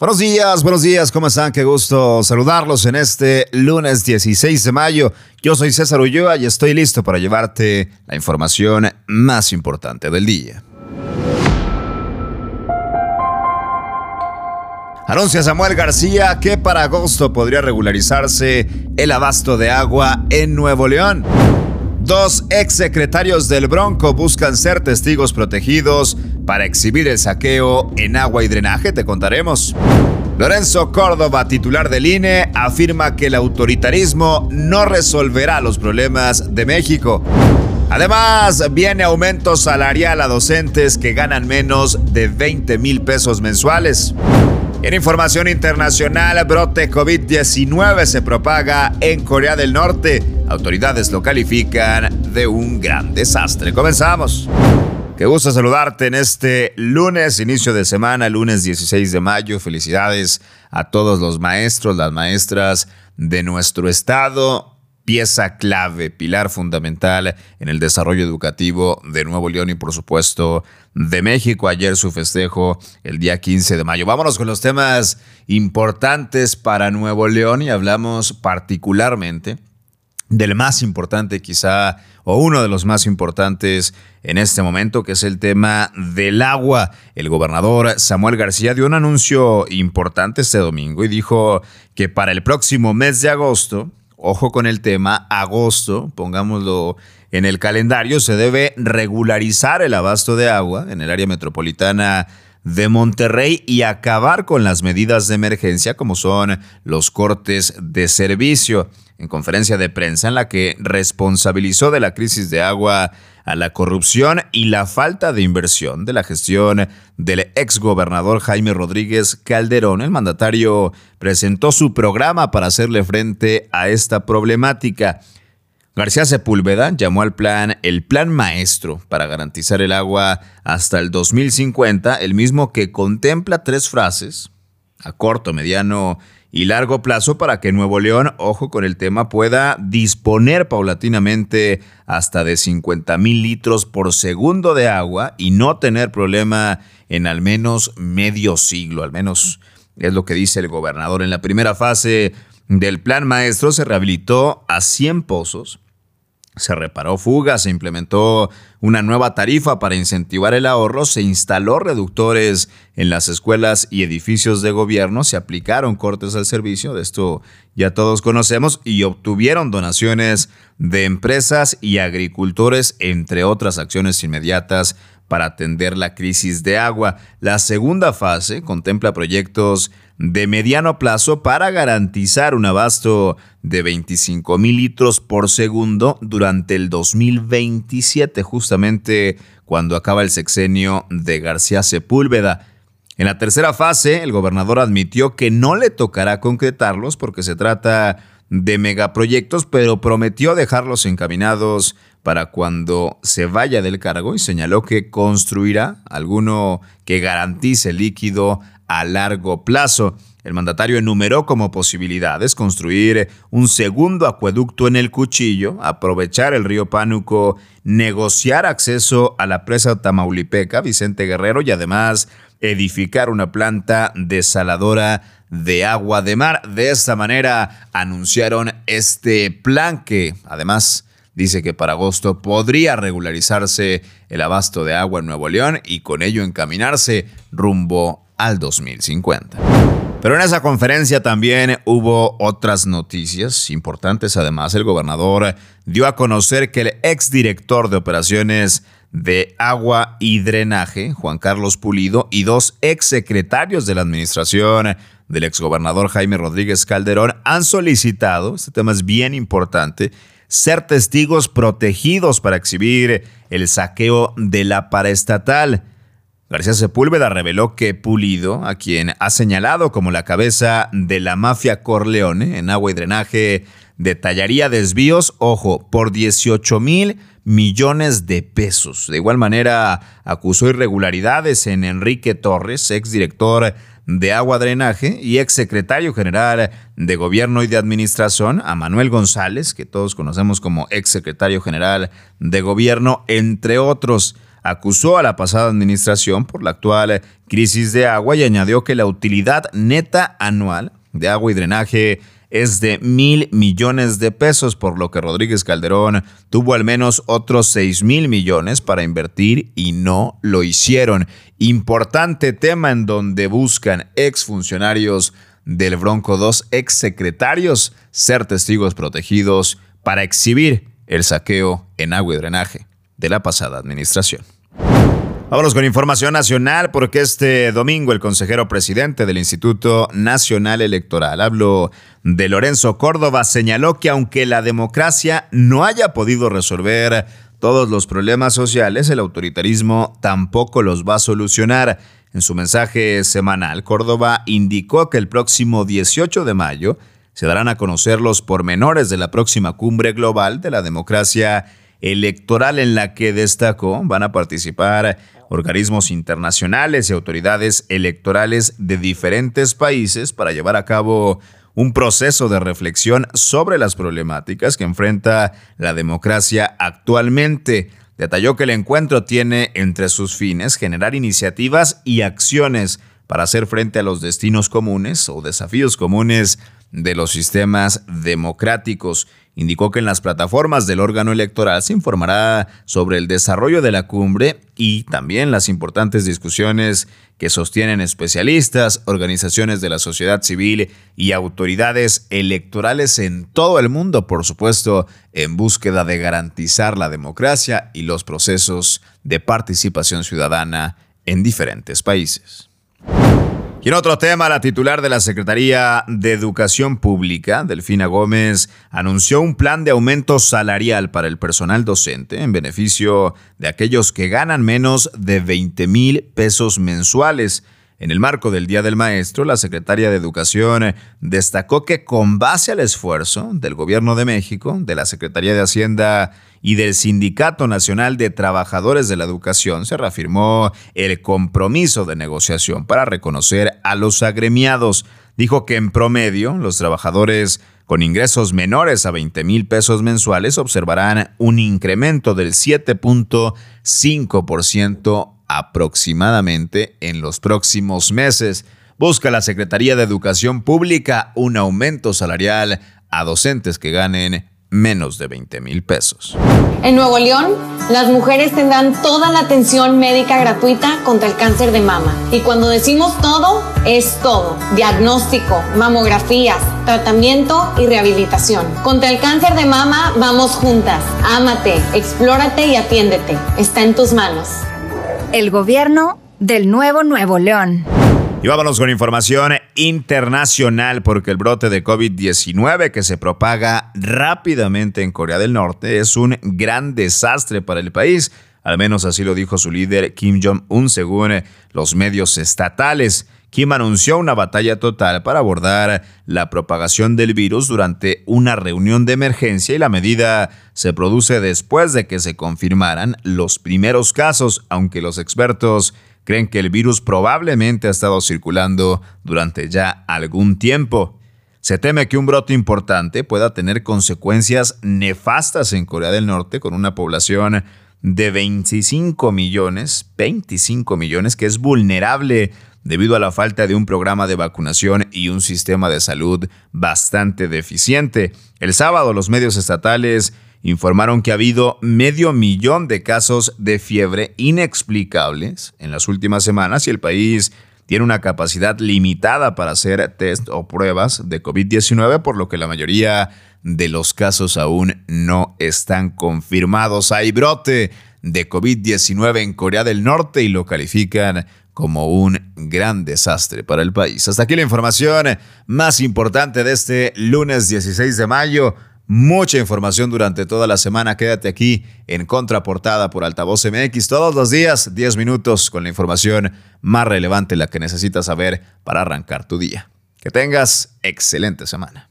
Buenos días, buenos días, ¿cómo están? Qué gusto saludarlos en este lunes 16 de mayo. Yo soy César Ulloa y estoy listo para llevarte la información más importante del día. Anuncia Samuel García que para agosto podría regularizarse el abasto de agua en Nuevo León. Dos exsecretarios del Bronco buscan ser testigos protegidos para exhibir el saqueo en agua y drenaje, te contaremos. Lorenzo Córdoba, titular del INE, afirma que el autoritarismo no resolverá los problemas de México. Además, viene aumento salarial a docentes que ganan menos de 20 mil pesos mensuales. En información internacional, brote COVID-19 se propaga en Corea del Norte. Autoridades lo califican de un gran desastre. Comenzamos. Qué gusto saludarte en este lunes, inicio de semana, lunes 16 de mayo. Felicidades a todos los maestros, las maestras de nuestro estado. Pieza clave, pilar fundamental en el desarrollo educativo de Nuevo León y por supuesto de México. Ayer su festejo el día 15 de mayo. Vámonos con los temas importantes para Nuevo León y hablamos particularmente del más importante quizá, o uno de los más importantes en este momento, que es el tema del agua. El gobernador Samuel García dio un anuncio importante este domingo y dijo que para el próximo mes de agosto, ojo con el tema, agosto, pongámoslo en el calendario, se debe regularizar el abasto de agua en el área metropolitana de Monterrey y acabar con las medidas de emergencia como son los cortes de servicio en conferencia de prensa en la que responsabilizó de la crisis de agua a la corrupción y la falta de inversión de la gestión del exgobernador Jaime Rodríguez Calderón, el mandatario presentó su programa para hacerle frente a esta problemática. García Sepúlveda llamó al plan el Plan Maestro para garantizar el agua hasta el 2050, el mismo que contempla tres frases, a corto, mediano y largo plazo para que Nuevo León, ojo con el tema, pueda disponer paulatinamente hasta de 50 mil litros por segundo de agua y no tener problema en al menos medio siglo, al menos es lo que dice el gobernador. En la primera fase del plan maestro se rehabilitó a 100 pozos se reparó fugas, se implementó una nueva tarifa para incentivar el ahorro, se instaló reductores en las escuelas y edificios de gobierno, se aplicaron cortes al servicio, de esto ya todos conocemos, y obtuvieron donaciones de empresas y agricultores, entre otras acciones inmediatas para atender la crisis de agua. La segunda fase contempla proyectos de mediano plazo para garantizar un abasto de 25 mil litros por segundo durante el 2027, justamente cuando acaba el sexenio de García Sepúlveda. En la tercera fase, el gobernador admitió que no le tocará concretarlos porque se trata de megaproyectos, pero prometió dejarlos encaminados para cuando se vaya del cargo y señaló que construirá alguno que garantice líquido a largo plazo. El mandatario enumeró como posibilidades construir un segundo acueducto en el Cuchillo, aprovechar el río Pánuco, negociar acceso a la presa Tamaulipeca, Vicente Guerrero, y además edificar una planta desaladora de agua de mar. De esta manera anunciaron este plan que además dice que para agosto podría regularizarse el abasto de agua en Nuevo León y con ello encaminarse rumbo al 2050. Pero en esa conferencia también hubo otras noticias importantes. Además, el gobernador dio a conocer que el exdirector de operaciones de agua y drenaje, Juan Carlos Pulido, y dos exsecretarios de la administración del exgobernador Jaime Rodríguez Calderón han solicitado, este tema es bien importante, ser testigos protegidos para exhibir el saqueo de la paraestatal. García Sepúlveda reveló que Pulido, a quien ha señalado como la cabeza de la mafia Corleone en agua y drenaje, detallaría desvíos, ojo, por 18 mil millones de pesos. De igual manera, acusó irregularidades en Enrique Torres, exdirector de Agua Drenaje y ex secretario general de Gobierno y de Administración, a Manuel González, que todos conocemos como ex secretario general de Gobierno, entre otros. acusó a la pasada administración por la actual crisis de agua y añadió que la utilidad neta anual de agua y drenaje es de mil millones de pesos, por lo que Rodríguez Calderón tuvo al menos otros seis mil millones para invertir y no lo hicieron. Importante tema en donde buscan exfuncionarios del Bronco 2, exsecretarios, ser testigos protegidos para exhibir el saqueo en agua y drenaje de la pasada administración. Vámonos con información nacional porque este domingo el consejero presidente del Instituto Nacional Electoral, hablo de Lorenzo Córdoba, señaló que aunque la democracia no haya podido resolver todos los problemas sociales, el autoritarismo tampoco los va a solucionar. En su mensaje semanal, Córdoba indicó que el próximo 18 de mayo se darán a conocer los pormenores de la próxima cumbre global de la democracia electoral en la que destacó van a participar organismos internacionales y autoridades electorales de diferentes países para llevar a cabo un proceso de reflexión sobre las problemáticas que enfrenta la democracia actualmente. Detalló que el encuentro tiene entre sus fines generar iniciativas y acciones para hacer frente a los destinos comunes o desafíos comunes de los sistemas democráticos. Indicó que en las plataformas del órgano electoral se informará sobre el desarrollo de la cumbre y también las importantes discusiones que sostienen especialistas, organizaciones de la sociedad civil y autoridades electorales en todo el mundo, por supuesto, en búsqueda de garantizar la democracia y los procesos de participación ciudadana en diferentes países. Y en otro tema, la titular de la Secretaría de Educación Pública, Delfina Gómez, anunció un plan de aumento salarial para el personal docente en beneficio de aquellos que ganan menos de 20 mil pesos mensuales. En el marco del Día del Maestro, la secretaria de Educación destacó que con base al esfuerzo del Gobierno de México, de la Secretaría de Hacienda y del Sindicato Nacional de Trabajadores de la Educación, se reafirmó el compromiso de negociación para reconocer a los agremiados. Dijo que en promedio los trabajadores con ingresos menores a 20 mil pesos mensuales observarán un incremento del 7.5% aproximadamente en los próximos meses. Busca la Secretaría de Educación Pública un aumento salarial a docentes que ganen menos de 20 mil pesos. En Nuevo León, las mujeres tendrán toda la atención médica gratuita contra el cáncer de mama. Y cuando decimos todo, es todo. Diagnóstico, mamografías, tratamiento y rehabilitación. Contra el cáncer de mama, vamos juntas. Ámate, explórate y atiéndete. Está en tus manos el gobierno del nuevo Nuevo León. Y vámonos con información internacional porque el brote de COVID-19 que se propaga rápidamente en Corea del Norte es un gran desastre para el país. Al menos así lo dijo su líder Kim Jong-un según los medios estatales. Kim anunció una batalla total para abordar la propagación del virus durante una reunión de emergencia y la medida se produce después de que se confirmaran los primeros casos, aunque los expertos creen que el virus probablemente ha estado circulando durante ya algún tiempo. Se teme que un brote importante pueda tener consecuencias nefastas en Corea del Norte con una población de 25 millones, 25 millones, que es vulnerable debido a la falta de un programa de vacunación y un sistema de salud bastante deficiente. El sábado los medios estatales informaron que ha habido medio millón de casos de fiebre inexplicables en las últimas semanas y el país tiene una capacidad limitada para hacer test o pruebas de COVID-19, por lo que la mayoría de los casos aún no están confirmados. Hay brote de COVID-19 en Corea del Norte y lo califican como un gran desastre para el país. Hasta aquí la información más importante de este lunes 16 de mayo. Mucha información durante toda la semana. Quédate aquí en Contraportada por Altavoz MX todos los días, 10 minutos con la información más relevante, la que necesitas saber para arrancar tu día. Que tengas excelente semana.